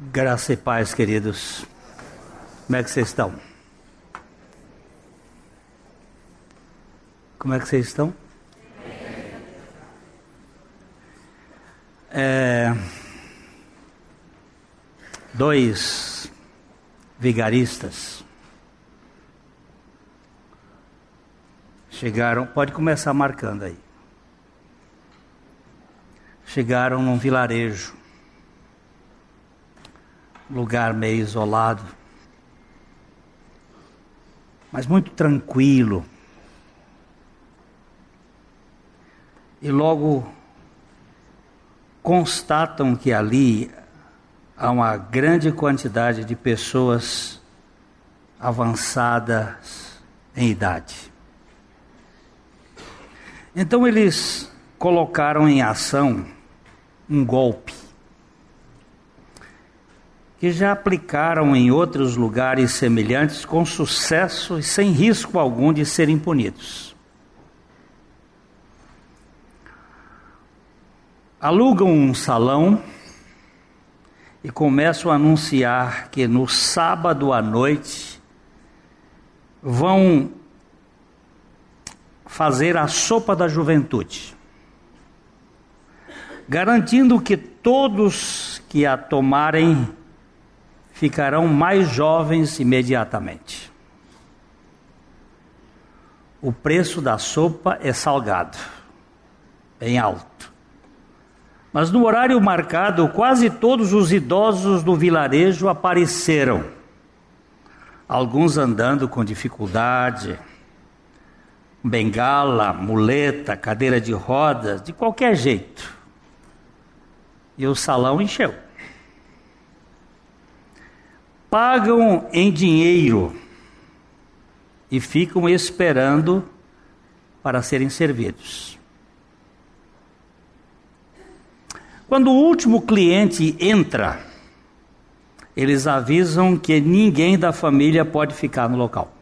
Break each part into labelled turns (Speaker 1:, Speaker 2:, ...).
Speaker 1: Graça e paz, queridos. Como é que vocês estão? Como é que vocês estão? É, dois vigaristas chegaram. Pode começar marcando aí. Chegaram num vilarejo lugar meio isolado, mas muito tranquilo. E logo constatam que ali há uma grande quantidade de pessoas avançadas em idade. Então eles colocaram em ação um golpe que já aplicaram em outros lugares semelhantes com sucesso e sem risco algum de serem punidos. Alugam um salão e começam a anunciar que no sábado à noite vão fazer a sopa da juventude, garantindo que todos que a tomarem ficarão mais jovens imediatamente. O preço da sopa é salgado, bem alto. Mas no horário marcado, quase todos os idosos do vilarejo apareceram. Alguns andando com dificuldade, bengala, muleta, cadeira de rodas, de qualquer jeito. E o salão encheu pagam em dinheiro e ficam esperando para serem servidos. Quando o último cliente entra, eles avisam que ninguém da família pode ficar no local.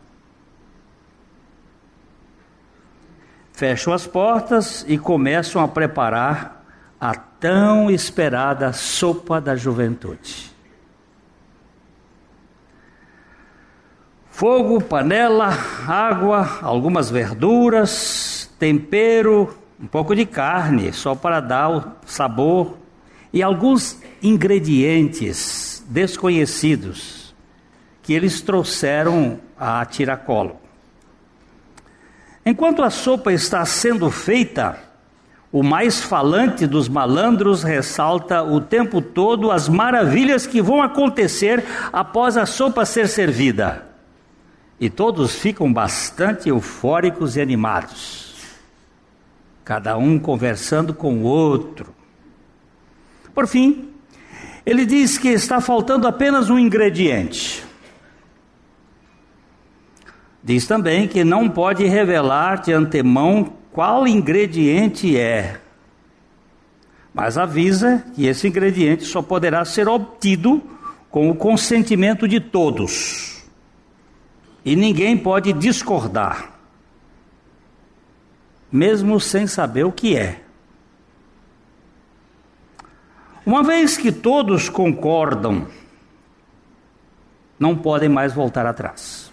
Speaker 1: Fecham as portas e começam a preparar a tão esperada sopa da juventude. Fogo, panela, água, algumas verduras, tempero, um pouco de carne, só para dar o sabor, e alguns ingredientes desconhecidos que eles trouxeram a tiracolo. Enquanto a sopa está sendo feita, o mais falante dos malandros ressalta o tempo todo as maravilhas que vão acontecer após a sopa ser servida. E todos ficam bastante eufóricos e animados, cada um conversando com o outro. Por fim, ele diz que está faltando apenas um ingrediente. Diz também que não pode revelar de antemão qual ingrediente é, mas avisa que esse ingrediente só poderá ser obtido com o consentimento de todos e ninguém pode discordar, mesmo sem saber o que é. Uma vez que todos concordam, não podem mais voltar atrás.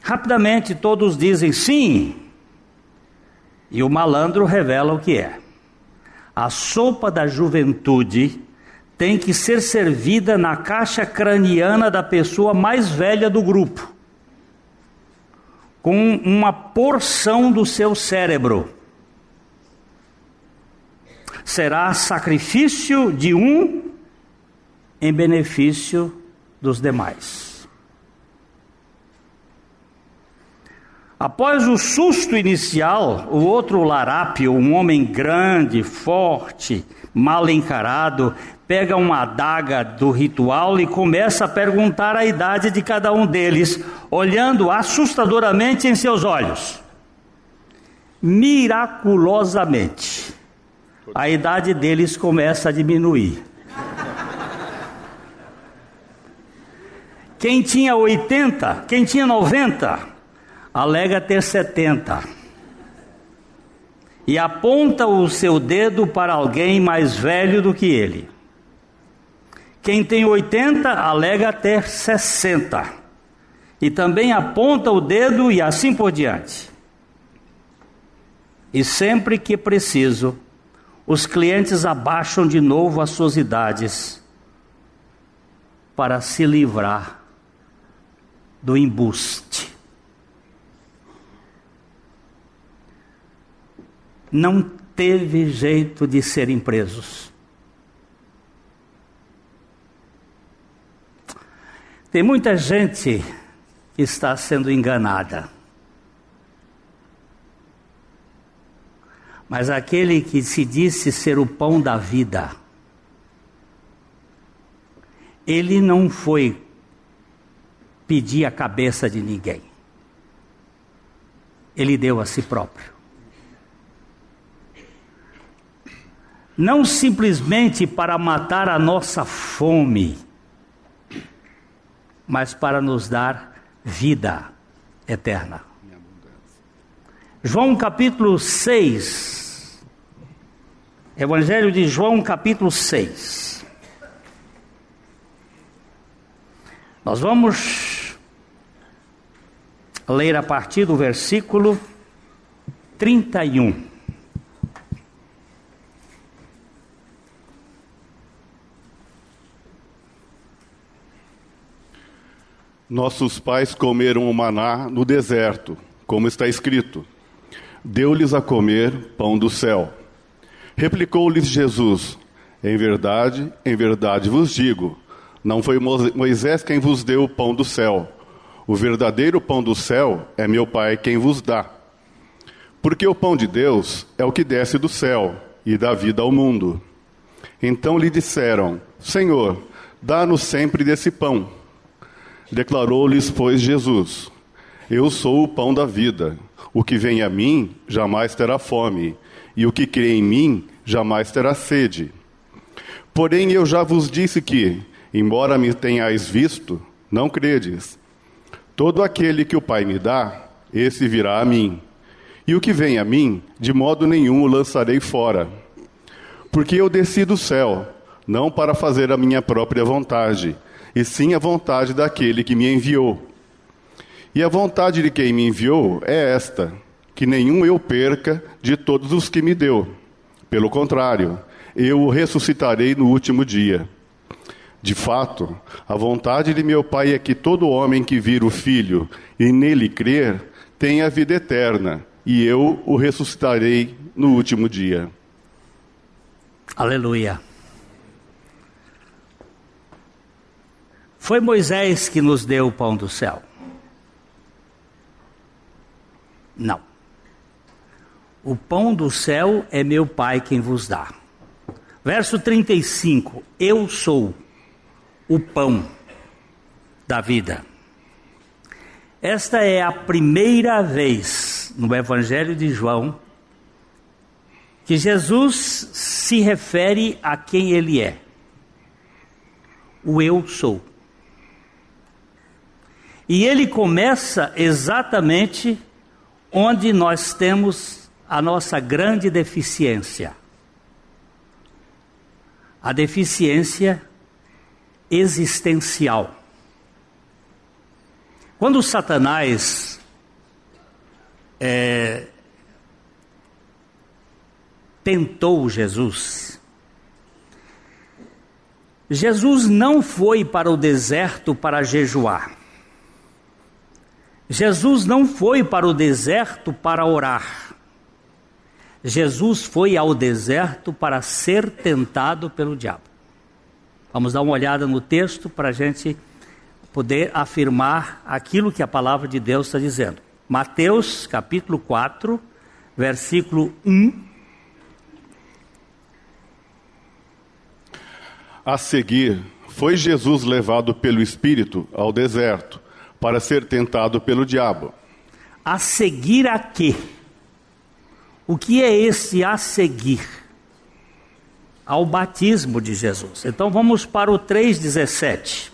Speaker 1: Rapidamente todos dizem sim, e o malandro revela o que é. A sopa da juventude tem que ser servida na caixa craniana da pessoa mais velha do grupo, com uma porção do seu cérebro. Será sacrifício de um em benefício dos demais. Após o susto inicial, o outro larápio, um homem grande, forte, mal encarado, pega uma adaga do ritual e começa a perguntar a idade de cada um deles, olhando assustadoramente em seus olhos. Miraculosamente, a idade deles começa a diminuir. Quem tinha 80, quem tinha 90, alega ter 70 e aponta o seu dedo para alguém mais velho do que ele. Quem tem 80 alega ter 60. E também aponta o dedo e assim por diante. E sempre que preciso, os clientes abaixam de novo as suas idades para se livrar do embuste. Não teve jeito de serem presos. Tem muita gente que está sendo enganada. Mas aquele que se disse ser o pão da vida, ele não foi pedir a cabeça de ninguém. Ele deu a si próprio. Não simplesmente para matar a nossa fome, mas para nos dar vida eterna. João capítulo 6, Evangelho de João, capítulo 6. Nós vamos ler a partir do versículo 31.
Speaker 2: Nossos pais comeram o maná no deserto, como está escrito: Deu-lhes a comer pão do céu. Replicou-lhes Jesus: Em verdade, em verdade vos digo, não foi Moisés quem vos deu o pão do céu. O verdadeiro pão do céu é meu Pai quem vos dá. Porque o pão de Deus é o que desce do céu e dá vida ao mundo. Então lhe disseram: Senhor, dá-nos sempre desse pão. Declarou-lhes, pois, Jesus: Eu sou o pão da vida. O que vem a mim jamais terá fome, e o que crê em mim jamais terá sede. Porém, eu já vos disse que, embora me tenhais visto, não credes. Todo aquele que o Pai me dá, esse virá a mim. E o que vem a mim, de modo nenhum o lançarei fora. Porque eu desci do céu, não para fazer a minha própria vontade, e sim a vontade daquele que me enviou. E a vontade de quem me enviou é esta: que nenhum eu perca de todos os que me deu pelo contrário, eu o ressuscitarei no último dia. De fato, a vontade de meu Pai é que todo homem que vir o Filho e nele crer tenha vida eterna, e eu o ressuscitarei no último dia.
Speaker 1: Aleluia. Foi Moisés que nos deu o pão do céu? Não. O pão do céu é meu Pai quem vos dá. Verso 35: Eu sou o pão da vida. Esta é a primeira vez no Evangelho de João que Jesus se refere a quem ele é. O eu sou. E ele começa exatamente onde nós temos a nossa grande deficiência. A deficiência existencial. Quando Satanás é, tentou Jesus, Jesus não foi para o deserto para jejuar. Jesus não foi para o deserto para orar. Jesus foi ao deserto para ser tentado pelo diabo. Vamos dar uma olhada no texto para a gente poder afirmar aquilo que a palavra de Deus está dizendo. Mateus capítulo 4, versículo 1.
Speaker 2: A seguir, foi Jesus levado pelo Espírito ao deserto para ser tentado pelo diabo.
Speaker 1: A seguir a quê? O que é esse a seguir? Ao batismo de Jesus. Então vamos para o 3,17.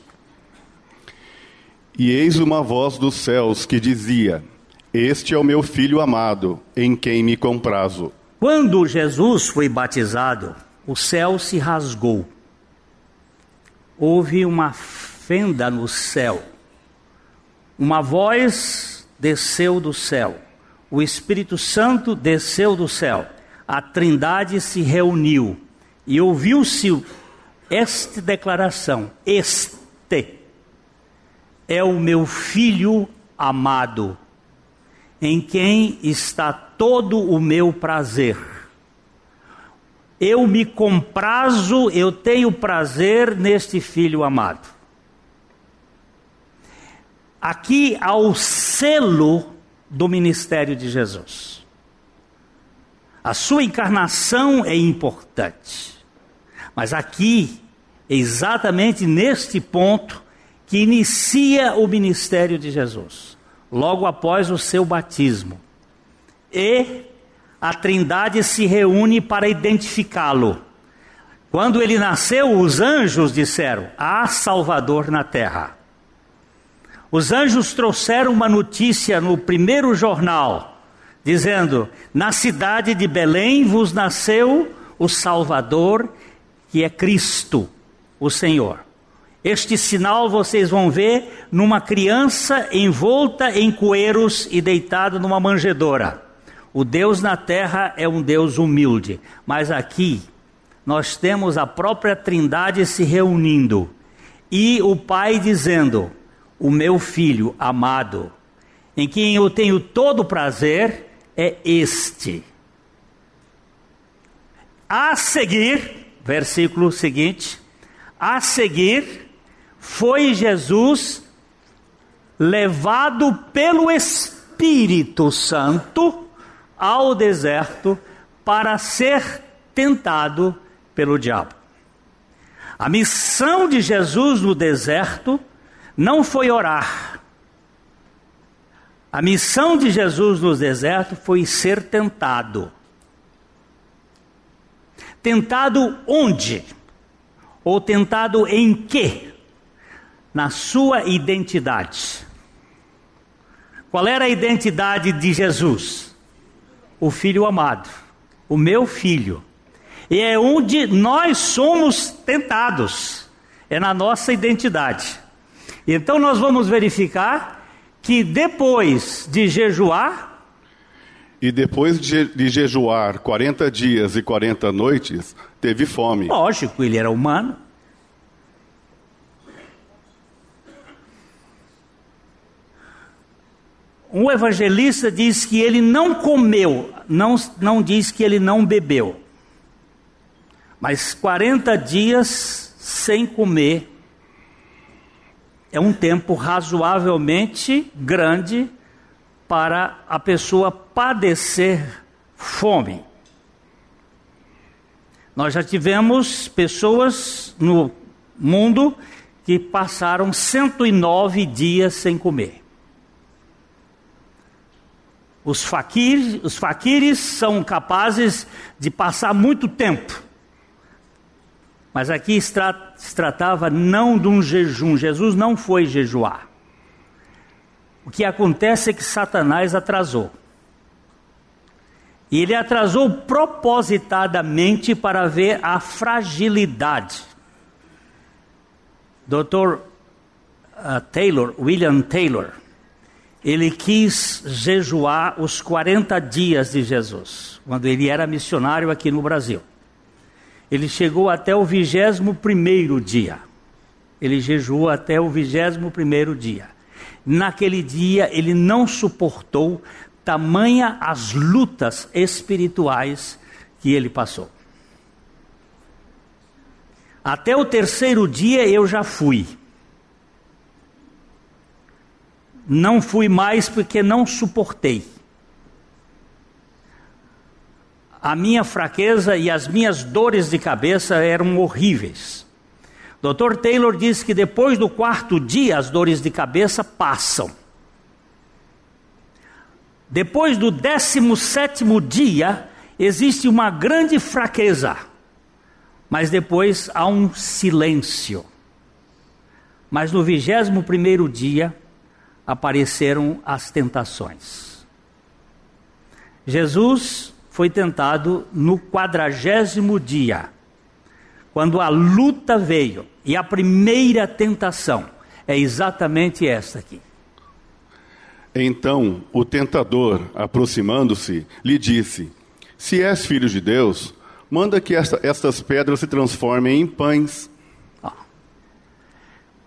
Speaker 2: E eis uma voz dos céus que dizia: Este é o meu filho amado, em quem me comprazo.
Speaker 1: Quando Jesus foi batizado, o céu se rasgou. houve uma fenda no céu. Uma voz desceu do céu. O Espírito Santo desceu do céu. A Trindade se reuniu e ouviu-se esta declaração: Este é o meu filho amado, em quem está todo o meu prazer. Eu me comprazo, eu tenho prazer neste filho amado. Aqui há o selo do ministério de Jesus. A sua encarnação é importante. Mas aqui, exatamente neste ponto, que inicia o ministério de Jesus, logo após o seu batismo. E a Trindade se reúne para identificá-lo. Quando ele nasceu, os anjos disseram: há Salvador na terra. Os anjos trouxeram uma notícia no primeiro jornal, dizendo: Na cidade de Belém vos nasceu o Salvador, que é Cristo, o Senhor. Este sinal vocês vão ver numa criança envolta em coeiros e deitada numa manjedoura. O Deus na terra é um Deus humilde, mas aqui nós temos a própria Trindade se reunindo e o Pai dizendo: O meu filho amado, em quem eu tenho todo prazer, é este. A seguir, versículo seguinte, a seguir, foi Jesus levado pelo Espírito Santo ao deserto para ser tentado pelo diabo. A missão de Jesus no deserto não foi orar. A missão de Jesus no deserto foi ser tentado. Tentado onde? Ou tentado em quê? na sua identidade. Qual era a identidade de Jesus? O Filho amado, o meu filho. E é onde nós somos tentados, é na nossa identidade. Então nós vamos verificar que depois de jejuar.
Speaker 2: E depois de, de jejuar 40 dias e 40 noites, teve fome.
Speaker 1: Lógico, ele era humano. Um evangelista diz que ele não comeu, não, não diz que ele não bebeu. Mas 40 dias sem comer é um tempo razoavelmente grande para a pessoa padecer fome. Nós já tivemos pessoas no mundo que passaram 109 dias sem comer. Os faquires, os faquires são capazes de passar muito tempo. Mas aqui se tratava não de um jejum. Jesus não foi jejuar. O que acontece é que Satanás atrasou. E ele atrasou propositadamente para ver a fragilidade. Dr. Uh, Taylor, William Taylor, ele quis jejuar os 40 dias de Jesus, quando ele era missionário aqui no Brasil. Ele chegou até o 21 dia. Ele jejuou até o 21 dia. Naquele dia ele não suportou tamanha as lutas espirituais que ele passou. Até o terceiro dia eu já fui. Não fui mais porque não suportei. A minha fraqueza e as minhas dores de cabeça eram horríveis. Dr. Taylor diz que depois do quarto dia as dores de cabeça passam. Depois do décimo sétimo dia existe uma grande fraqueza, mas depois há um silêncio. Mas no vigésimo primeiro dia apareceram as tentações. Jesus foi tentado no quadragésimo dia, quando a luta veio, e a primeira tentação é exatamente esta aqui.
Speaker 2: Então o tentador, aproximando-se, lhe disse: Se és filho de Deus, manda que esta, estas pedras se transformem em pães.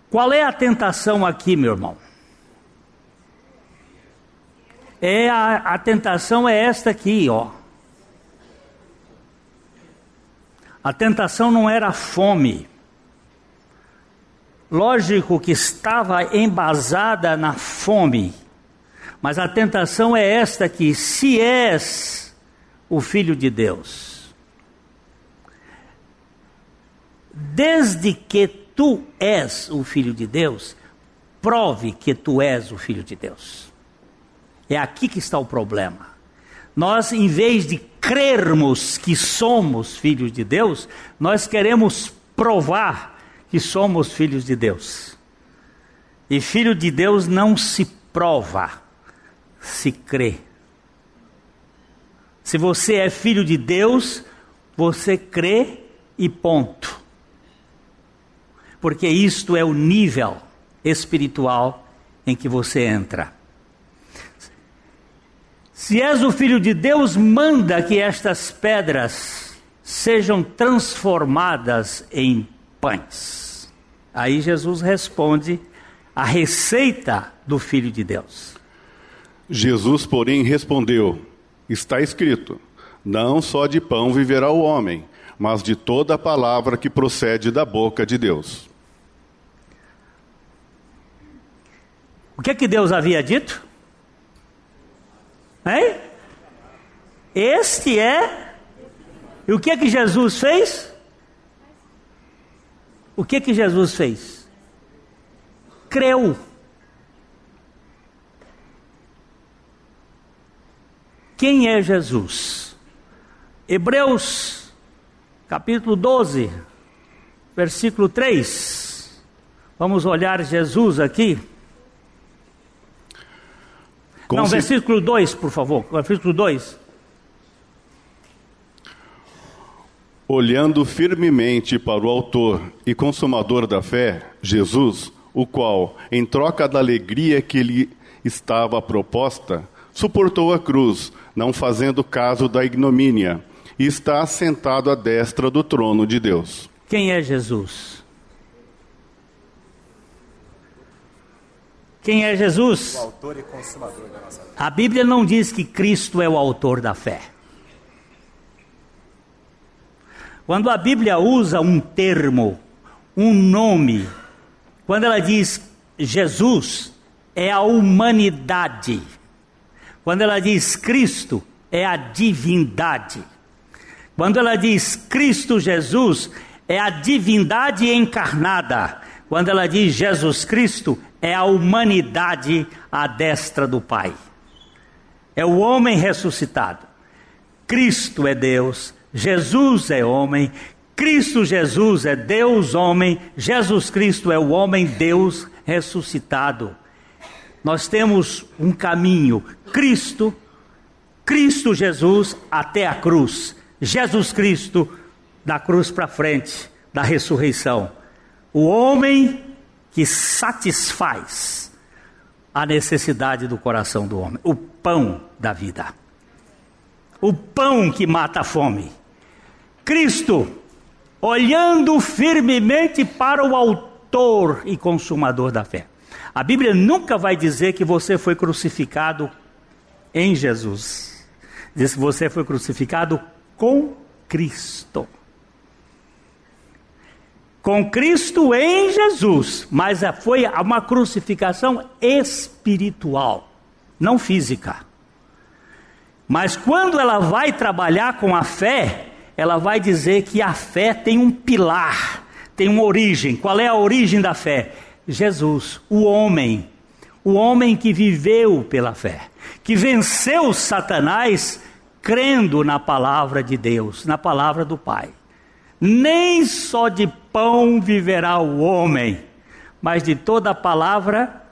Speaker 1: Qual é a tentação aqui, meu irmão? É a, a tentação é esta aqui, ó. A tentação não era a fome. Lógico que estava embasada na fome, mas a tentação é esta aqui: se és o filho de Deus, desde que tu és o filho de Deus, prove que tu és o filho de Deus. É aqui que está o problema. Nós, em vez de crermos que somos filhos de Deus, nós queremos provar que somos filhos de Deus. E filho de Deus não se prova, se crê. Se você é filho de Deus, você crê e ponto porque isto é o nível espiritual em que você entra. Se és o filho de Deus, manda que estas pedras sejam transformadas em pães. Aí Jesus responde a receita do filho de Deus.
Speaker 2: Jesus, porém, respondeu: Está escrito: Não só de pão viverá o homem, mas de toda a palavra que procede da boca de Deus.
Speaker 1: O que é que Deus havia dito? Hein? Este é. E o que é que Jesus fez? O que é que Jesus fez? Creu. Quem é Jesus? Hebreus, capítulo 12, versículo 3. Vamos olhar Jesus aqui. Não, versículo 2, por favor. Versículo 2.
Speaker 2: Olhando firmemente para o Autor e Consumador da fé, Jesus, o qual, em troca da alegria que lhe estava proposta, suportou a cruz, não fazendo caso da ignomínia, e está assentado à destra do trono de Deus.
Speaker 1: Quem é Jesus? Quem é Jesus? O autor e consumador da nossa fé. A Bíblia não diz que Cristo é o autor da fé. Quando a Bíblia usa um termo, um nome, quando ela diz Jesus, é a humanidade. Quando ela diz Cristo, é a divindade. Quando ela diz Cristo Jesus, é a divindade encarnada. Quando ela diz Jesus Cristo, é a humanidade à destra do Pai. É o homem ressuscitado. Cristo é Deus, Jesus é homem, Cristo Jesus é Deus homem, Jesus Cristo é o homem Deus ressuscitado. Nós temos um caminho, Cristo, Cristo Jesus até a cruz, Jesus Cristo da cruz para frente, da ressurreição. O homem que satisfaz a necessidade do coração do homem, o pão da vida, o pão que mata a fome. Cristo, olhando firmemente para o Autor e Consumador da fé. A Bíblia nunca vai dizer que você foi crucificado em Jesus, diz que você foi crucificado com Cristo com Cristo em Jesus, mas foi uma crucificação espiritual, não física. Mas quando ela vai trabalhar com a fé, ela vai dizer que a fé tem um pilar, tem uma origem. Qual é a origem da fé? Jesus, o homem, o homem que viveu pela fé, que venceu Satanás crendo na palavra de Deus, na palavra do Pai. Nem só de pão viverá o homem, mas de toda palavra.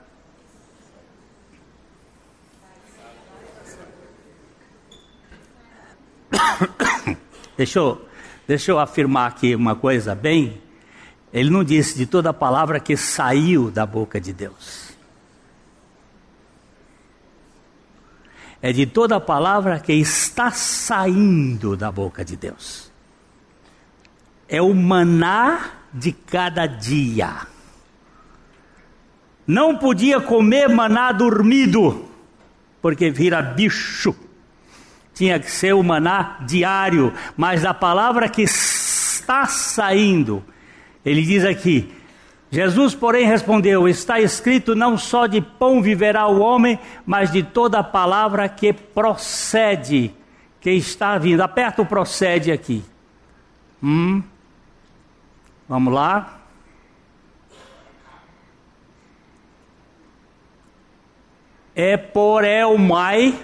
Speaker 1: Deixa eu, Deixa eu afirmar aqui uma coisa bem. Ele não disse de toda palavra que saiu da boca de Deus. É de toda palavra que está saindo da boca de Deus. É o maná de cada dia. Não podia comer maná dormido, porque vira bicho tinha que ser o maná diário, mas a palavra que está saindo, ele diz aqui: Jesus, porém, respondeu: Está escrito, não só de pão viverá o homem, mas de toda palavra que procede, que está vindo. Aperta o procede aqui. Hum. Vamos lá. É por el mai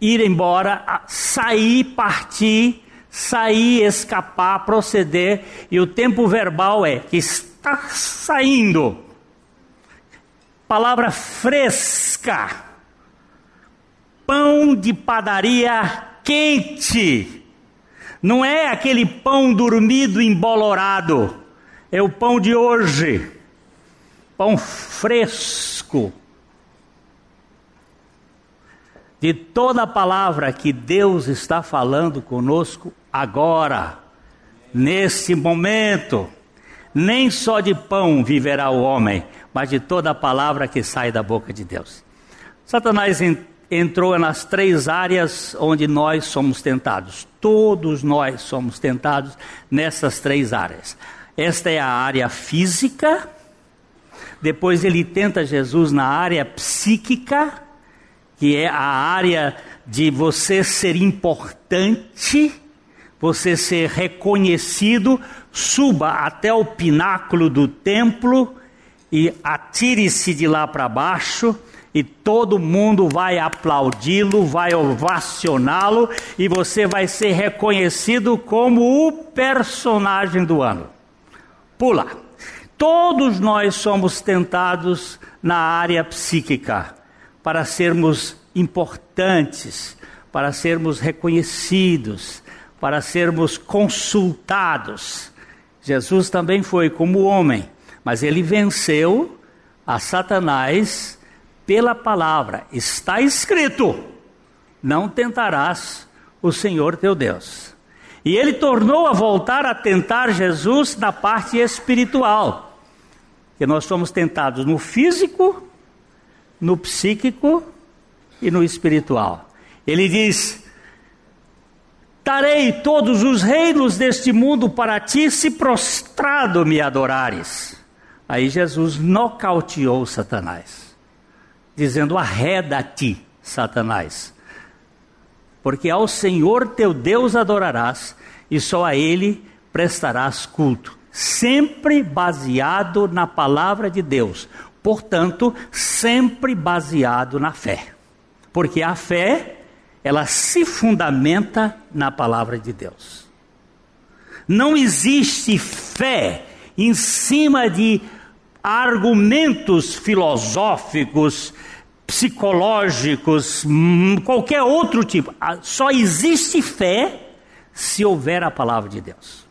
Speaker 1: ir embora, sair, partir, sair, escapar, proceder, e o tempo verbal é está saindo. Palavra fresca. Pão de padaria quente. Não é aquele pão dormido embolorado. É o pão de hoje. Pão fresco de toda a palavra que Deus está falando conosco agora, nesse momento. Nem só de pão viverá o homem, mas de toda a palavra que sai da boca de Deus. Satanás entrou nas três áreas onde nós somos tentados. Todos nós somos tentados nessas três áreas. Esta é a área física, depois ele tenta Jesus na área psíquica, que é a área de você ser importante, você ser reconhecido, suba até o pináculo do templo e atire-se de lá para baixo e todo mundo vai aplaudi-lo, vai ovacioná-lo e você vai ser reconhecido como o personagem do ano. Pula. Todos nós somos tentados na área psíquica para sermos importantes, para sermos reconhecidos, para sermos consultados. Jesus também foi como homem, mas ele venceu a Satanás pela palavra. Está escrito: não tentarás o Senhor teu Deus. E ele tornou a voltar a tentar Jesus na parte espiritual. Que nós somos tentados no físico no psíquico e no espiritual. Ele diz: Darei todos os reinos deste mundo para ti, se prostrado me adorares. Aí Jesus nocauteou Satanás, dizendo: Arreda-te, Satanás, porque ao Senhor teu Deus adorarás, e só a Ele prestarás culto, sempre baseado na palavra de Deus portanto, sempre baseado na fé. Porque a fé, ela se fundamenta na palavra de Deus. Não existe fé em cima de argumentos filosóficos, psicológicos, hum, qualquer outro tipo. Só existe fé se houver a palavra de Deus.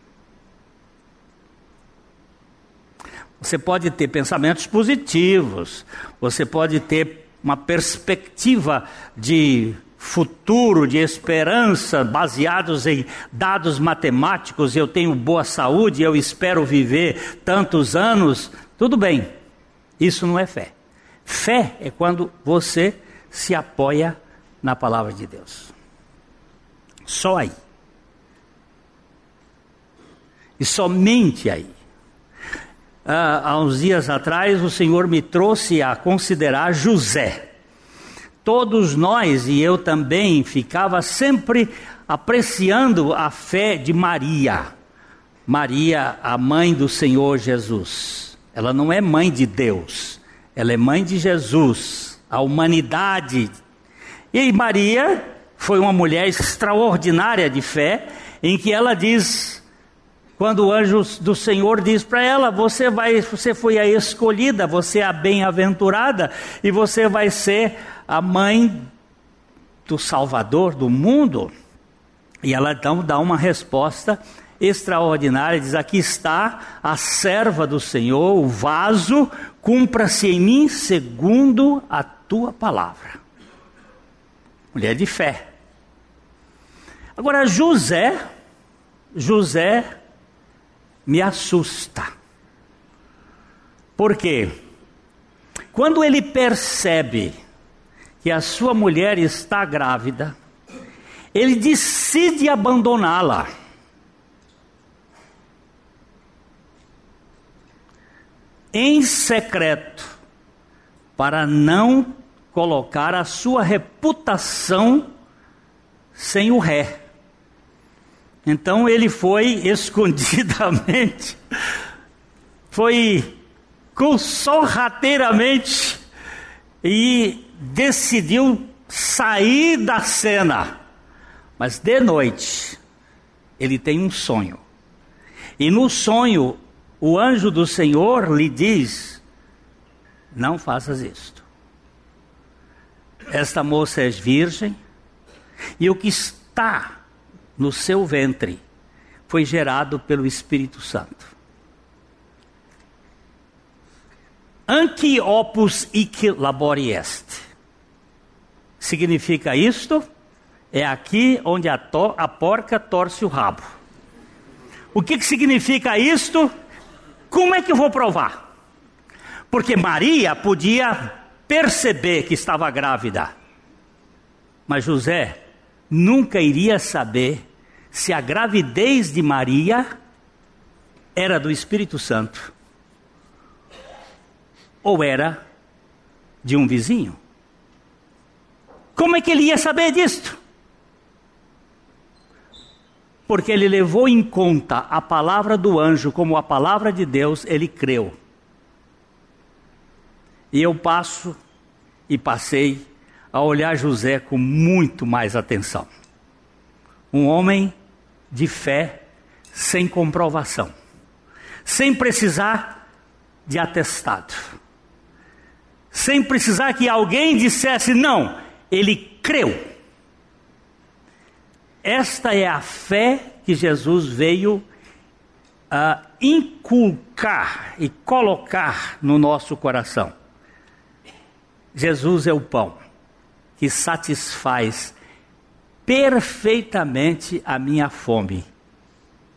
Speaker 1: Você pode ter pensamentos positivos, você pode ter uma perspectiva de futuro, de esperança, baseados em dados matemáticos. Eu tenho boa saúde, eu espero viver tantos anos. Tudo bem, isso não é fé. Fé é quando você se apoia na palavra de Deus. Só aí. E somente aí ah, há uns dias atrás, o Senhor me trouxe a considerar José. Todos nós, e eu também, ficava sempre apreciando a fé de Maria. Maria, a mãe do Senhor Jesus. Ela não é mãe de Deus, ela é mãe de Jesus, a humanidade. E Maria foi uma mulher extraordinária de fé, em que ela diz quando o anjo do Senhor diz para ela: "Você vai, você foi a escolhida, você é a bem-aventurada e você vai ser a mãe do Salvador do mundo". E ela então dá uma resposta extraordinária, diz: Aqui está a serva do Senhor, o vaso, cumpra-se em mim segundo a tua palavra. Mulher de fé. Agora, José, José me assusta. Por quê? Quando ele percebe que a sua mulher está grávida, ele decide abandoná-la. Em secreto, para não colocar a sua reputação sem o ré. Então ele foi escondidamente, foi sorrateiramente e decidiu sair da cena. Mas de noite, ele tem um sonho. E no sonho, o anjo do Senhor lhe diz: Não faças isto. Esta moça é virgem, e o que está no seu ventre foi gerado pelo Espírito Santo. Anqui opus hic labori est. Significa isto? É aqui onde a, to, a porca torce o rabo. O que, que significa isto? Como é que eu vou provar? Porque Maria podia perceber que estava grávida, mas José nunca iria saber se a gravidez de Maria era do Espírito Santo ou era de um vizinho. Como é que ele ia saber disto? Porque ele levou em conta a palavra do anjo como a palavra de Deus, ele creu. E eu passo e passei a olhar José com muito mais atenção. Um homem de fé sem comprovação, sem precisar de atestado sem precisar que alguém dissesse não, ele creu. Esta é a fé que Jesus veio uh, inculcar e colocar no nosso coração. Jesus é o pão que satisfaz perfeitamente a minha fome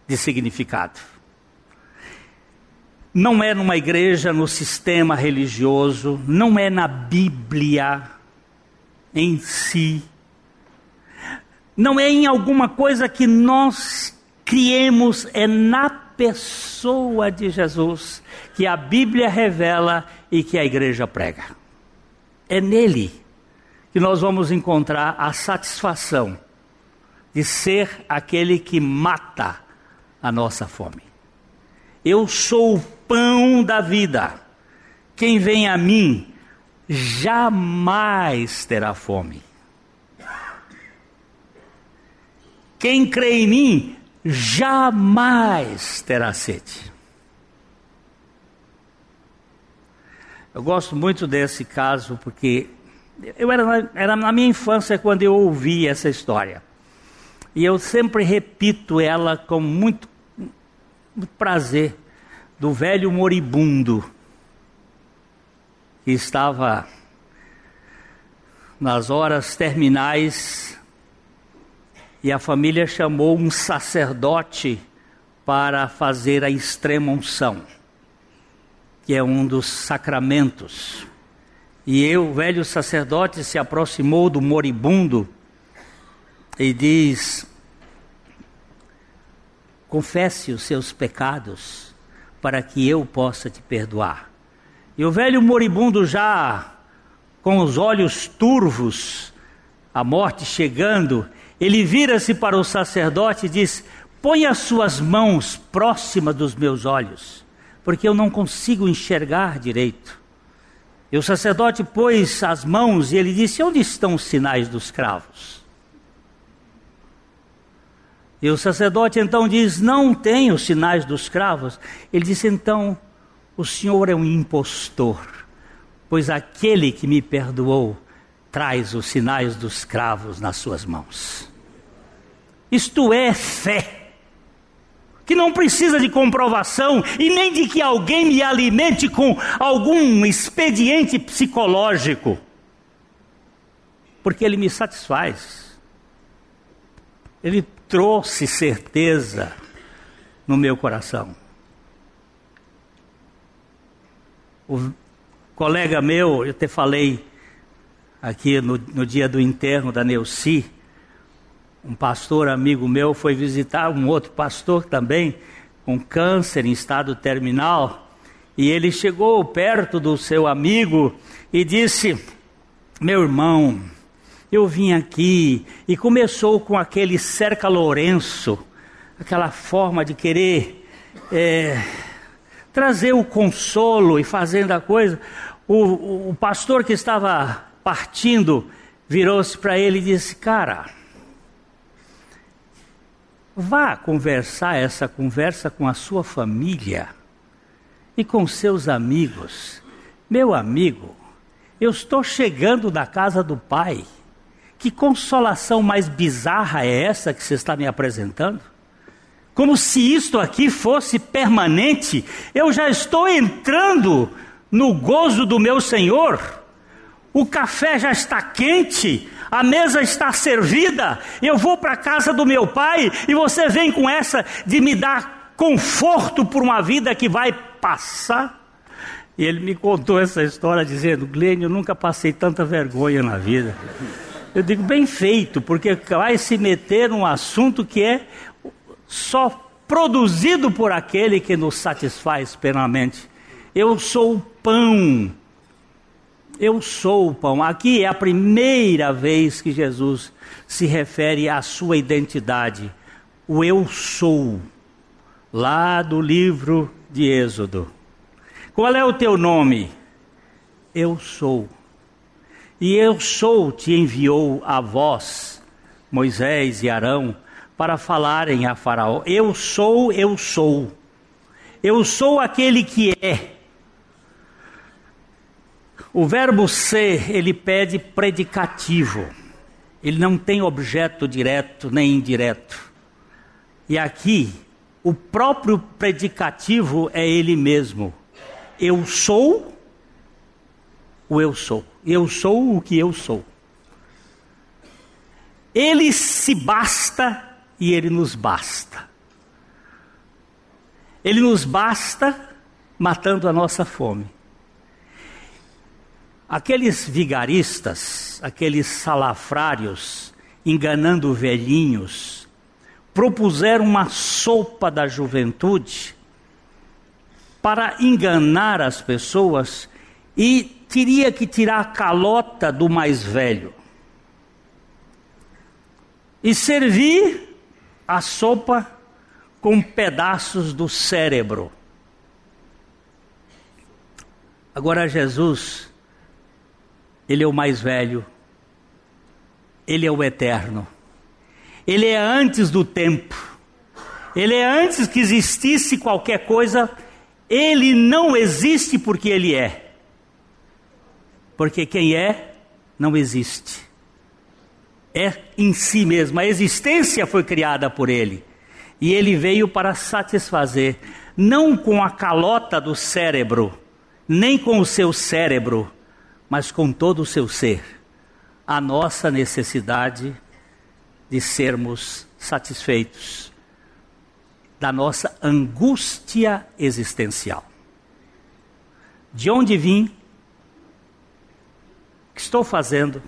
Speaker 1: de significado não é numa igreja, no sistema religioso, não é na Bíblia em si, não é em alguma coisa que nós criemos, é na pessoa de Jesus que a Bíblia revela e que a igreja prega. É nele que nós vamos encontrar a satisfação de ser aquele que mata a nossa fome. Eu sou o pão da vida. Quem vem a mim jamais terá fome. Quem crê em mim jamais terá sede. Eu gosto muito desse caso porque eu era, era na minha infância quando eu ouvi essa história. E eu sempre repito ela com muito, muito prazer do velho moribundo que estava nas horas terminais e a família chamou um sacerdote para fazer a extrema unção, que é um dos sacramentos. E eu, velho sacerdote, se aproximou do moribundo e diz: Confesse os seus pecados para que eu possa te perdoar. E o velho moribundo, já com os olhos turvos, a morte chegando, ele vira-se para o sacerdote e diz: Põe as suas mãos próxima dos meus olhos, porque eu não consigo enxergar direito. E o sacerdote pôs as mãos e ele disse: Onde estão os sinais dos cravos? E o sacerdote então diz: Não tem os sinais dos cravos. Ele disse: Então, o senhor é um impostor, pois aquele que me perdoou traz os sinais dos cravos nas suas mãos. Isto é fé. que não precisa de comprovação e nem de que alguém me alimente com algum expediente psicológico, porque ele me satisfaz. Ele trouxe certeza no meu coração. O colega meu, eu te falei aqui no, no dia do enterro da Neuci, um pastor amigo meu foi visitar um outro pastor também com câncer em estado terminal e ele chegou perto do seu amigo e disse: Meu irmão, eu vim aqui e começou com aquele cerca Lourenço, aquela forma de querer é, trazer o consolo e fazendo a coisa. O, o pastor que estava partindo virou-se para ele e disse: Cara, Vá conversar essa conversa com a sua família e com seus amigos. Meu amigo, eu estou chegando da casa do Pai. Que consolação mais bizarra é essa que você está me apresentando? Como se isto aqui fosse permanente, eu já estou entrando no gozo do meu Senhor. O café já está quente, a mesa está servida, eu vou para a casa do meu pai e você vem com essa de me dar conforto por uma vida que vai passar. E ele me contou essa história dizendo: Glênio, eu nunca passei tanta vergonha na vida. Eu digo, bem feito, porque vai se meter num assunto que é só produzido por aquele que nos satisfaz plenamente. Eu sou o pão eu sou o pão. Aqui é a primeira vez que Jesus se refere à sua identidade. O eu sou, lá do livro de Êxodo. Qual é o teu nome? Eu sou. E eu sou te enviou a vós, Moisés e Arão, para falarem a Faraó: Eu sou, eu sou. Eu sou aquele que é. O verbo ser, ele pede predicativo. Ele não tem objeto direto nem indireto. E aqui, o próprio predicativo é ele mesmo. Eu sou o eu sou. Eu sou o que eu sou. Ele se basta e ele nos basta. Ele nos basta matando a nossa fome. Aqueles vigaristas, aqueles salafrários, enganando velhinhos, propuseram uma sopa da juventude para enganar as pessoas e teria que tirar a calota do mais velho e servir a sopa com pedaços do cérebro. Agora Jesus ele é o mais velho. Ele é o eterno. Ele é antes do tempo. Ele é antes que existisse qualquer coisa. Ele não existe porque ele é. Porque quem é, não existe. É em si mesmo. A existência foi criada por ele. E ele veio para satisfazer, não com a calota do cérebro, nem com o seu cérebro, mas com todo o seu ser, a nossa necessidade de sermos satisfeitos da nossa angústia existencial. De onde vim? O que estou fazendo?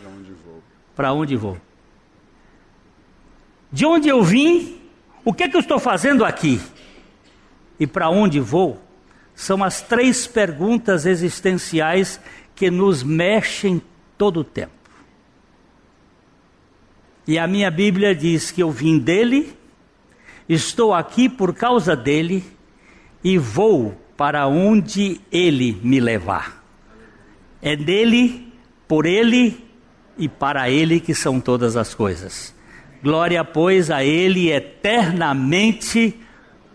Speaker 2: Para onde vou?
Speaker 1: Para onde vou? De onde eu vim? O que é que eu estou fazendo aqui? E para onde vou? São as três perguntas existenciais que nos mexem todo o tempo. E a minha Bíblia diz que eu vim dele, estou aqui por causa dele e vou para onde ele me levar. É dele, por ele e para ele que são todas as coisas. Glória, pois, a ele eternamente.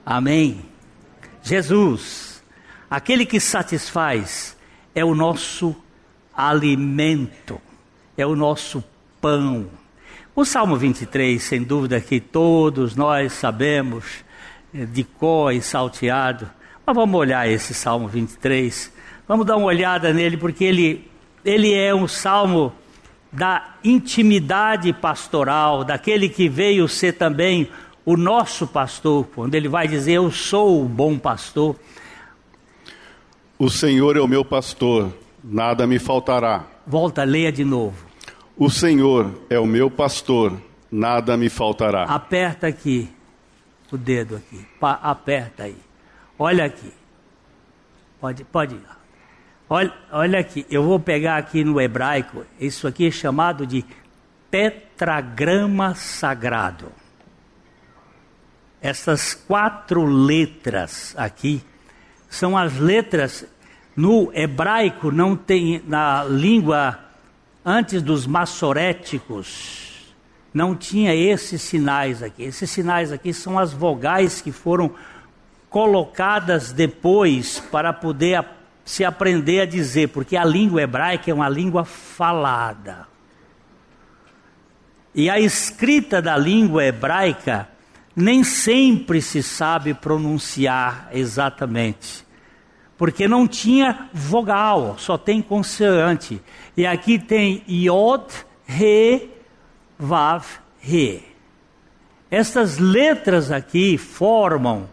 Speaker 1: Amém. Jesus, aquele que satisfaz, é o nosso alimento, é o nosso pão. O Salmo 23, sem dúvida que todos nós sabemos, de có e salteado. Mas vamos olhar esse Salmo 23. Vamos dar uma olhada nele, porque ele, ele é um salmo da intimidade pastoral, daquele que veio ser também o nosso pastor, quando ele vai dizer: Eu sou o bom pastor.
Speaker 2: O Senhor é o meu pastor, nada me faltará.
Speaker 1: Volta, leia de novo.
Speaker 2: O Senhor é o meu pastor, nada me faltará.
Speaker 1: Aperta aqui o dedo aqui, pa, aperta aí. Olha aqui. Pode, pode ir. Olha, olha aqui, eu vou pegar aqui no hebraico, isso aqui é chamado de tetragrama sagrado. Essas quatro letras aqui são as letras no hebraico não tem na língua antes dos massoréticos não tinha esses sinais aqui. Esses sinais aqui são as vogais que foram colocadas depois para poder se aprender a dizer, porque a língua hebraica é uma língua falada. E a escrita da língua hebraica nem sempre se sabe pronunciar exatamente. Porque não tinha vogal, só tem consoante. E aqui tem Yod, Re, Vav, Re. Estas letras aqui formam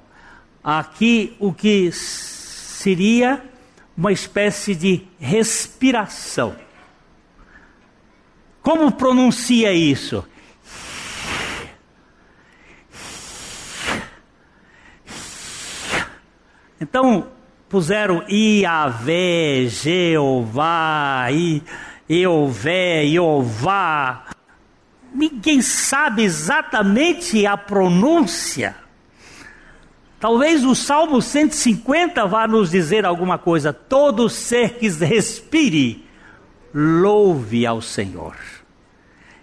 Speaker 1: aqui o que seria uma espécie de respiração. Como pronuncia isso? Então, puseram Iavé, Jeová, Eové, Jeová. Ninguém sabe exatamente a pronúncia. Talvez o Salmo 150 vá nos dizer alguma coisa. Todo ser que respire, louve ao Senhor.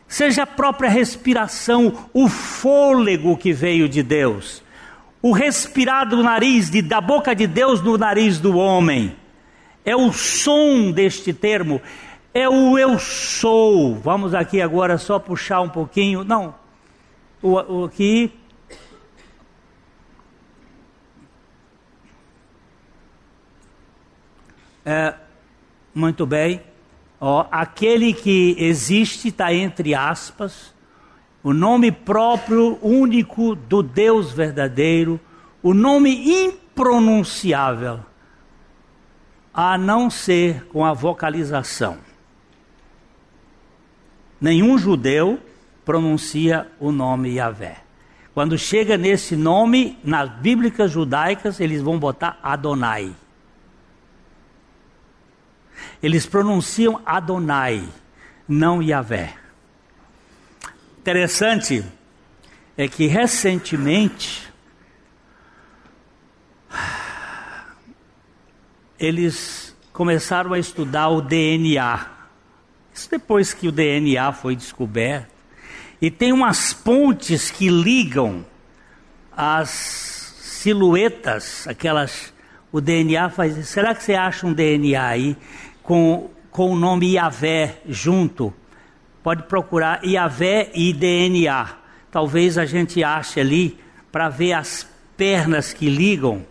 Speaker 1: Seja a própria respiração, o fôlego que veio de Deus o respirar do nariz, de, da boca de Deus no nariz do homem. É o som deste termo, é o eu sou. Vamos aqui agora só puxar um pouquinho. Não, o, o aqui. É, muito bem. Ó, aquele que existe está entre aspas o nome próprio, único do Deus verdadeiro, o nome impronunciável, a não ser com a vocalização. Nenhum judeu pronuncia o nome Yahvé. Quando chega nesse nome, nas bíblicas judaicas, eles vão botar Adonai. Eles pronunciam Adonai, não Yahvé. Interessante é que recentemente eles começaram a estudar o DNA. Isso depois que o DNA foi descoberto. E tem umas pontes que ligam as silhuetas, aquelas. O DNA faz. Será que você acha um DNA aí com, com o nome Iavé junto? Pode procurar Iavé e DNA. Talvez a gente ache ali para ver as pernas que ligam.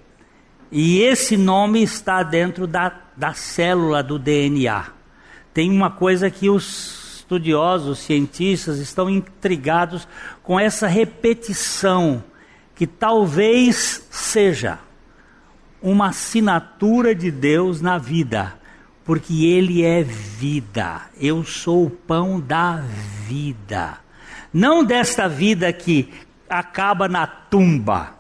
Speaker 1: E esse nome está dentro da, da célula do DNA. Tem uma coisa que os estudiosos, cientistas estão intrigados com essa repetição, que talvez seja uma assinatura de Deus na vida porque Ele é vida. Eu sou o pão da vida. Não desta vida que acaba na tumba.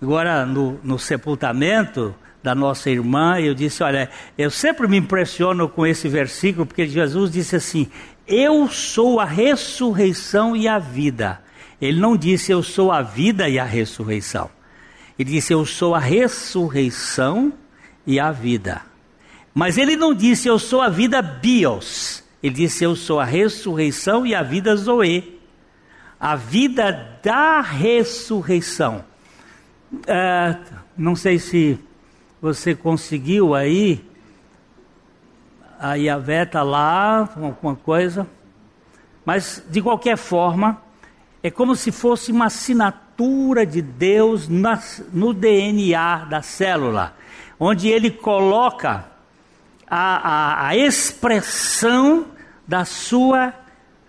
Speaker 1: Agora, no, no sepultamento da nossa irmã, eu disse: Olha, eu sempre me impressiono com esse versículo, porque Jesus disse assim: Eu sou a ressurreição e a vida. Ele não disse eu sou a vida e a ressurreição. Ele disse eu sou a ressurreição e a vida. Mas ele não disse eu sou a vida bios. Ele disse eu sou a ressurreição e a vida zoe. A vida da ressurreição. É, não sei se você conseguiu aí. A Yavé está lá, alguma coisa. Mas, de qualquer forma, é como se fosse uma assinatura de Deus no DNA da célula, onde ele coloca a, a, a expressão da sua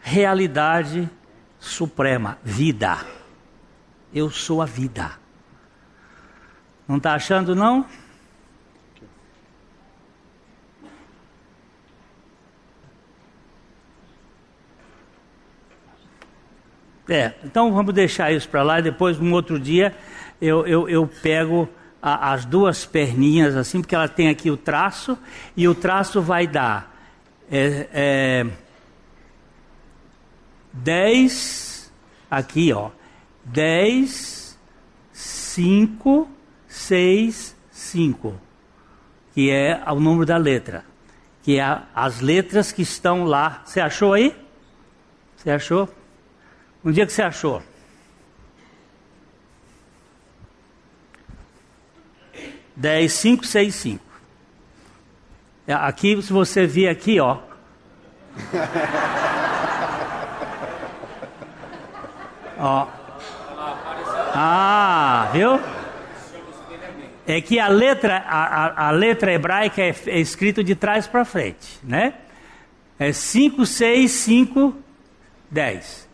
Speaker 1: realidade suprema, vida. Eu sou a vida. Não está achando, não? É, então vamos deixar isso para lá e depois, um outro dia, eu, eu, eu pego a, as duas perninhas assim, porque ela tem aqui o traço, e o traço vai dar é, é, 10, aqui ó, 10, 5, 6, 5, que é o número da letra, que é as letras que estão lá. Você achou aí? Você achou? Um dia que você achou? Dez, cinco, seis, cinco. É, aqui, se você vir aqui, ó. ó. Ah, viu? É que a letra, a, a, letra hebraica é, é escrito de trás para frente, né? É 5, 6, 5, 10.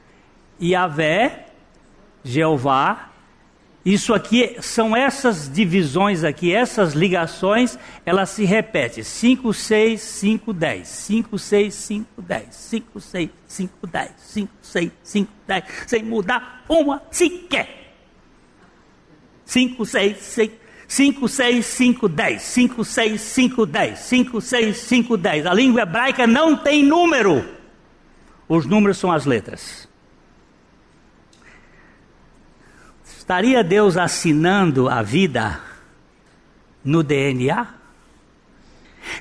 Speaker 1: Yahvé, Jeová. Isso aqui são essas divisões aqui, essas ligações, elas se repetem. 5, 6, 5, 10. 5, 6, 5, 10. 5, 6, 5, 10. 5, 6, 5, 10. Sem mudar uma sequer. 5, 6, 6. 5, 6, 5, 10. 5, 6, 5, 10. 5, 6, 5, 10. A língua hebraica não tem número. Os números são as letras. Estaria Deus assinando a vida no DNA?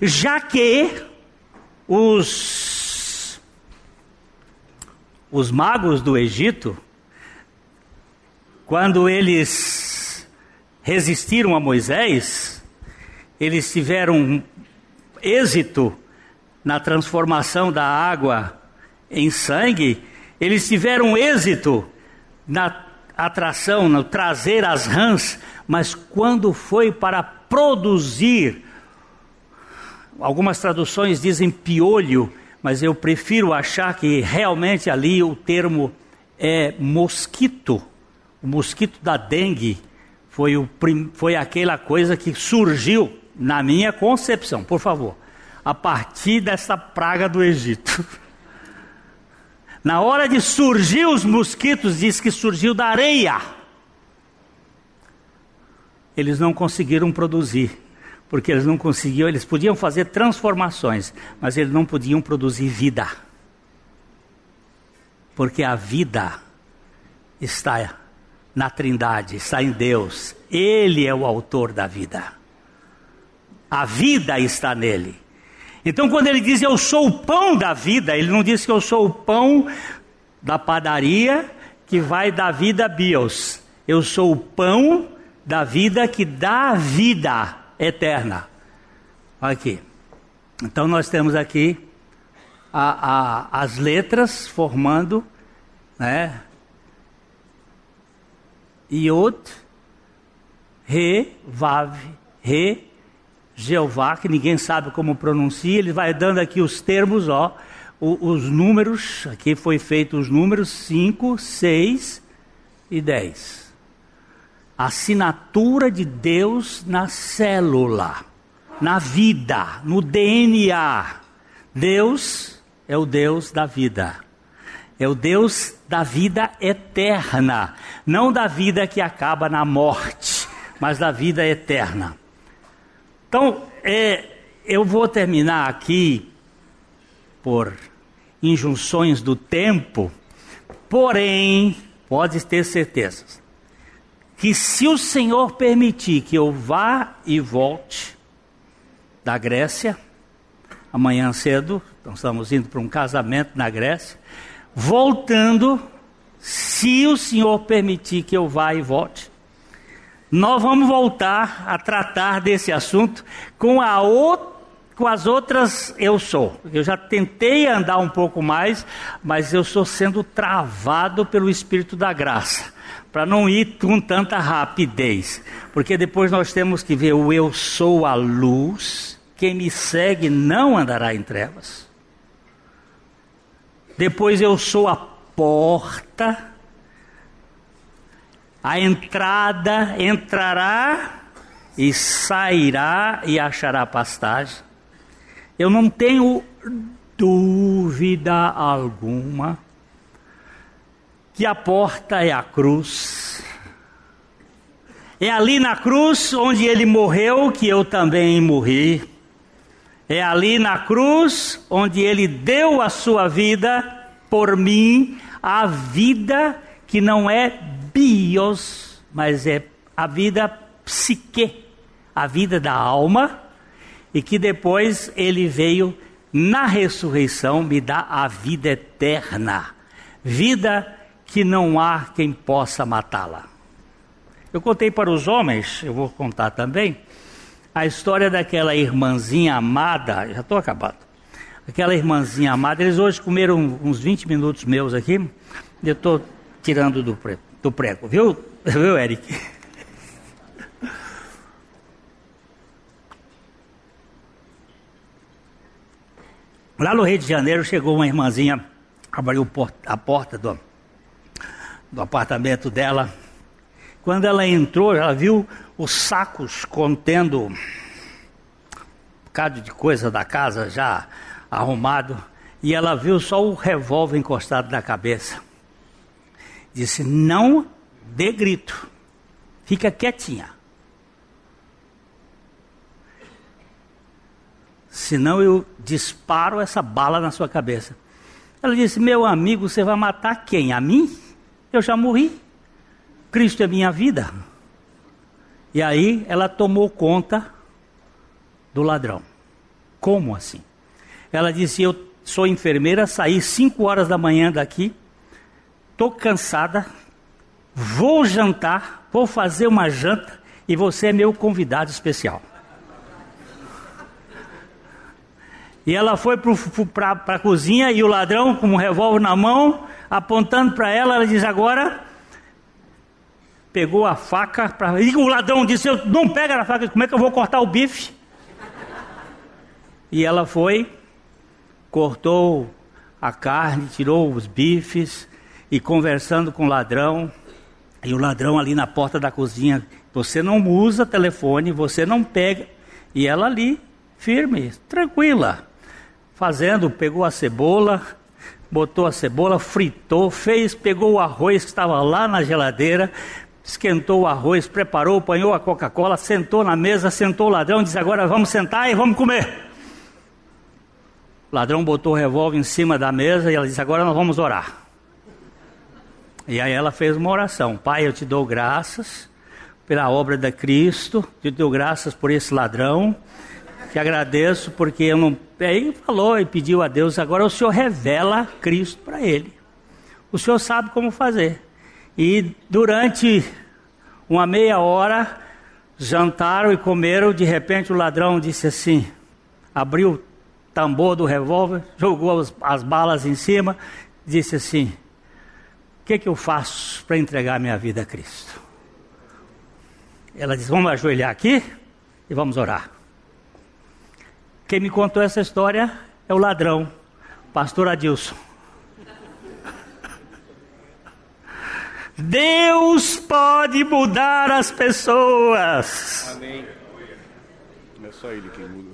Speaker 1: Já que os, os magos do Egito, quando eles resistiram a Moisés, eles tiveram êxito na transformação da água em sangue, eles tiveram êxito na atração, no trazer as rãs, mas quando foi para produzir, algumas traduções dizem piolho, mas eu prefiro achar que realmente ali o termo é mosquito. O mosquito da dengue foi, o, foi aquela coisa que surgiu na minha concepção, por favor, a partir dessa praga do Egito. Na hora de surgir os mosquitos, diz que surgiu da areia. Eles não conseguiram produzir, porque eles não conseguiam, eles podiam fazer transformações, mas eles não podiam produzir vida. Porque a vida está na Trindade, está em Deus. Ele é o autor da vida. A vida está nele. Então, quando ele diz eu sou o pão da vida, ele não diz que eu sou o pão da padaria que vai dar vida a bios. Eu sou o pão da vida que dá vida eterna. Aqui. Então, nós temos aqui a, a, as letras formando, né? Iod, Re, Vav, Re, Jeová, que ninguém sabe como pronuncia, ele vai dando aqui os termos, ó, os, números, aqui foi feito os números 5, 6 e 10. Assinatura de Deus na célula, na vida, no DNA. Deus é o Deus da vida. É o Deus da vida eterna, não da vida que acaba na morte, mas da vida eterna. Então, é, eu vou terminar aqui por injunções do tempo, porém, pode ter certeza que se o Senhor permitir que eu vá e volte da Grécia, amanhã cedo, então estamos indo para um casamento na Grécia, voltando, se o Senhor permitir que eu vá e volte, nós vamos voltar a tratar desse assunto com outra Com as outras eu sou. Eu já tentei andar um pouco mais, mas eu estou sendo travado pelo Espírito da Graça, para não ir com tanta rapidez. Porque depois nós temos que ver o eu sou a luz, quem me segue não andará em trevas. Depois eu sou a porta, a entrada entrará e sairá e achará pastagem. Eu não tenho dúvida alguma que a porta é a cruz. É ali na cruz onde ele morreu que eu também morri. É ali na cruz onde ele deu a sua vida por mim, a vida que não é bios, mas é a vida psique, a vida da alma e que depois ele veio na ressurreição me dar a vida eterna, vida que não há quem possa matá-la. Eu contei para os homens, eu vou contar também, a história daquela irmãzinha amada, já estou acabado. Aquela irmãzinha amada, eles hoje comeram uns 20 minutos meus aqui, eu estou tirando do, do prego, viu, viu, Eric? Lá no Rio de Janeiro chegou uma irmãzinha, abriu a porta do, do apartamento dela. Quando ela entrou, ela viu os sacos contendo um bocado de coisa da casa já arrumado. E ela viu só o revólver encostado na cabeça. Disse: Não dê grito, fica quietinha. senão eu disparo essa bala na sua cabeça. Ela disse: Meu amigo, você vai matar quem? A mim? Eu já morri. Cristo é minha vida. E aí ela tomou conta do ladrão. Como assim? Ela disse: Eu sou enfermeira, saí 5 horas da manhã daqui, estou cansada, vou jantar, vou fazer uma janta e você é meu convidado especial. E ela foi para a cozinha e o ladrão, com um revólver na mão, apontando para ela, ela diz: Agora. Pegou a faca. Pra... E o ladrão disse: Eu não pega na faca, como é que eu vou cortar o bife? E ela foi, cortou a carne, tirou os bifes e conversando com o ladrão. E o ladrão ali na porta da cozinha: Você não usa telefone, você não pega. E ela ali, firme, tranquila fazendo, pegou a cebola, botou a cebola, fritou, fez, pegou o arroz que estava lá na geladeira, esquentou o arroz, preparou, apanhou a Coca-Cola, sentou na mesa, sentou o ladrão, disse: Agora vamos sentar e vamos comer. O ladrão botou o revólver em cima da mesa e ela disse: Agora nós vamos orar. E aí ela fez uma oração: Pai, eu te dou graças pela obra de Cristo, te dou graças por esse ladrão te agradeço porque eu não. Aí falou e pediu a Deus, agora o Senhor revela Cristo para ele. O Senhor sabe como fazer. E durante uma meia hora, jantaram e comeram. De repente o ladrão disse assim: abriu o tambor do revólver, jogou as, as balas em cima, disse assim: O que, que eu faço para entregar minha vida a Cristo? Ela disse: Vamos ajoelhar aqui e vamos orar. Quem me contou essa história é o ladrão, pastor Adilson. Deus pode mudar as pessoas. Amém. Não é só ele quem muda.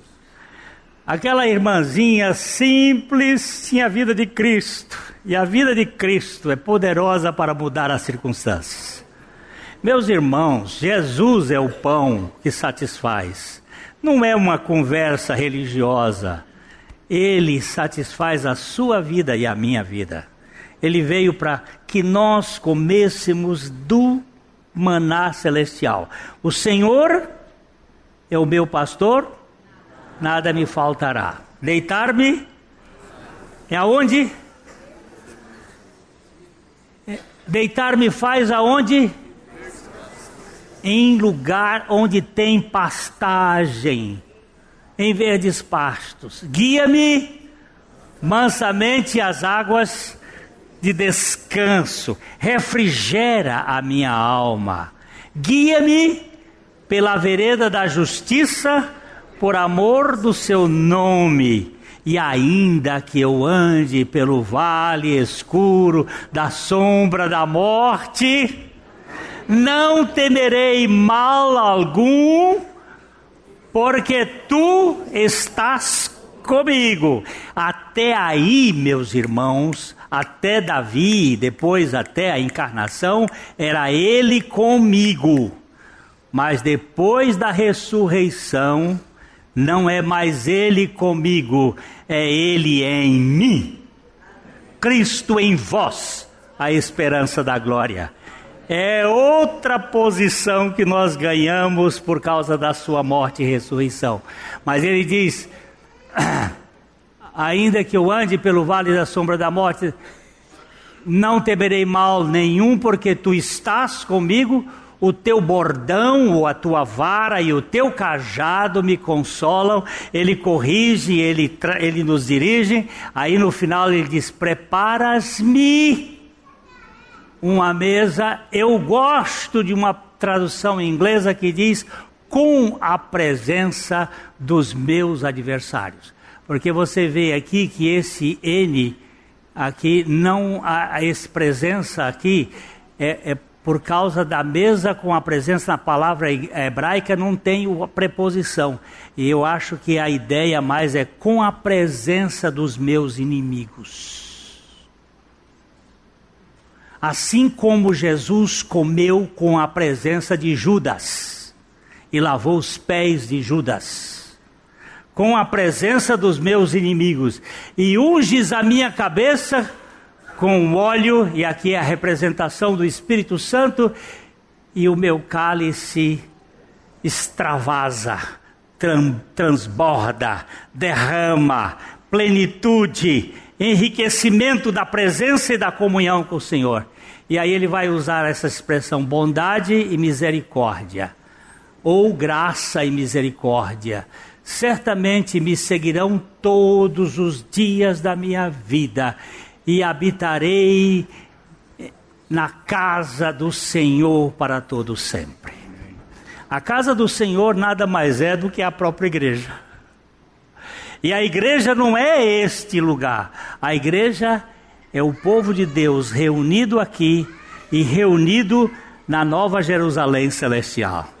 Speaker 1: Aquela irmãzinha simples tinha a vida de Cristo. E a vida de Cristo é poderosa para mudar as circunstâncias. Meus irmãos, Jesus é o pão que satisfaz. Não é uma conversa religiosa. Ele satisfaz a sua vida e a minha vida. Ele veio para que nós comêssemos do maná celestial. O Senhor é o meu pastor, nada me faltará. Deitar-me é aonde? Deitar-me faz aonde? em lugar onde tem pastagem. em verdes pastos. Guia-me mansamente às águas de descanso. Refrigera a minha alma. Guia-me pela vereda da justiça, por amor do seu nome. E ainda que eu ande pelo vale escuro da sombra da morte, não temerei mal algum, porque tu estás comigo. Até aí, meus irmãos, até Davi, depois até a encarnação, era ele comigo. Mas depois da ressurreição, não é mais ele comigo, é ele em mim. Cristo em vós, a esperança da glória. É outra posição que nós ganhamos por causa da sua morte e ressurreição. Mas ele diz: ainda que eu ande pelo vale da sombra da morte, não temerei mal nenhum, porque tu estás comigo o teu bordão, ou a tua vara e o teu cajado me consolam, ele corrige, ele, ele nos dirige. Aí no final ele diz: Preparas-me uma mesa. Eu gosto de uma tradução inglesa que diz: Com a presença dos meus adversários. Porque você vê aqui que esse N, aqui, não, a, a esse presença aqui, é, é por causa da mesa com a presença na palavra hebraica, não tem preposição. E eu acho que a ideia mais é com a presença dos meus inimigos. Assim como Jesus comeu com a presença de Judas e lavou os pés de Judas, com a presença dos meus inimigos, e unges a minha cabeça com óleo, e aqui é a representação do Espírito Santo, e o meu cálice extravasa, transborda, derrama, plenitude, enriquecimento da presença e da comunhão com o Senhor. E aí ele vai usar essa expressão bondade e misericórdia, ou graça e misericórdia. Certamente me seguirão todos os dias da minha vida e habitarei na casa do Senhor para todo sempre. A casa do Senhor nada mais é do que a própria igreja. E a igreja não é este lugar. A igreja é o povo de Deus reunido aqui e reunido na Nova Jerusalém celestial.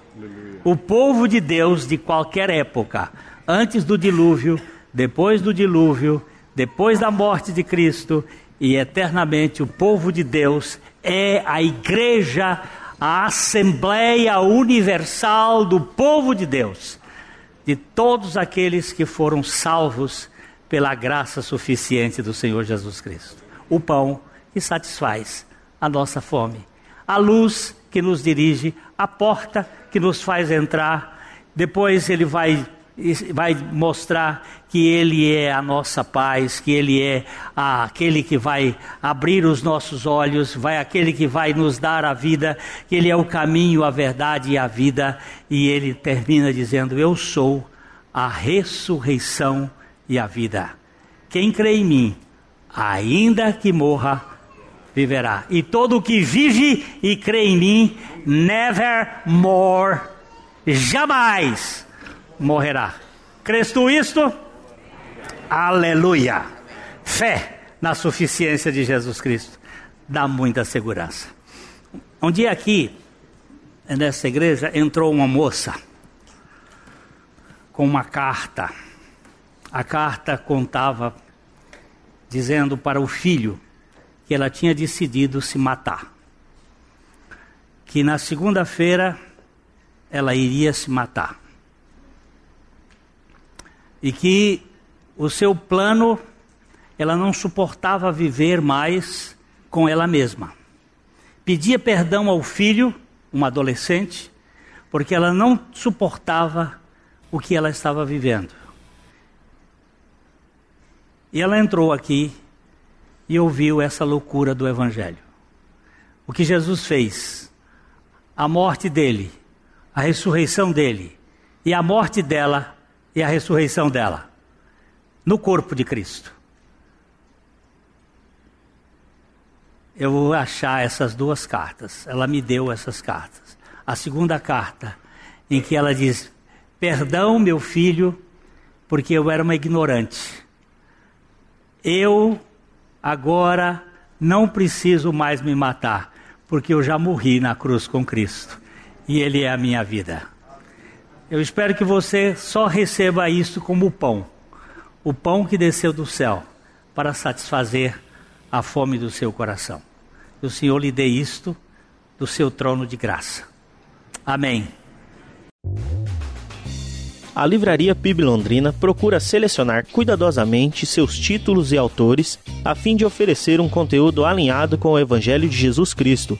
Speaker 1: O povo de Deus de qualquer época, antes do dilúvio, depois do dilúvio, depois da morte de Cristo e eternamente o povo de Deus é a igreja, a Assembleia Universal do povo de Deus, de todos aqueles que foram salvos pela graça suficiente do Senhor Jesus Cristo. O pão que satisfaz a nossa fome, a luz que nos dirige, a porta que nos faz entrar. Depois ele vai vai mostrar que Ele é a nossa paz, que Ele é aquele que vai abrir os nossos olhos, vai aquele que vai nos dar a vida, que Ele é o caminho, a verdade e a vida. E Ele termina dizendo: Eu sou a ressurreição e a vida. Quem crê em mim, ainda que morra, viverá. E todo o que vive e crê em mim, never more, jamais morrerá. Crês tu isto? Aleluia! Fé na suficiência de Jesus Cristo dá muita segurança. Um dia aqui, nessa igreja, entrou uma moça com uma carta. A carta contava, dizendo para o filho que ela tinha decidido se matar. Que na segunda-feira ela iria se matar e que o seu plano, ela não suportava viver mais com ela mesma. Pedia perdão ao filho, uma adolescente, porque ela não suportava o que ela estava vivendo. E ela entrou aqui e ouviu essa loucura do Evangelho. O que Jesus fez, a morte dele, a ressurreição dele e a morte dela e a ressurreição dela no corpo de Cristo. Eu vou achar essas duas cartas. Ela me deu essas cartas. A segunda carta, em que ela diz: Perdão, meu filho, porque eu era uma ignorante. Eu agora não preciso mais me matar, porque eu já morri na cruz com Cristo e Ele é a minha vida. Eu espero que você só receba isso como pão, o pão que desceu do céu para satisfazer a fome do seu coração. Que o Senhor lhe dê isto do seu trono de graça. Amém.
Speaker 3: A Livraria PIB Londrina procura selecionar cuidadosamente seus títulos e autores a fim de oferecer um conteúdo alinhado com o Evangelho de Jesus Cristo.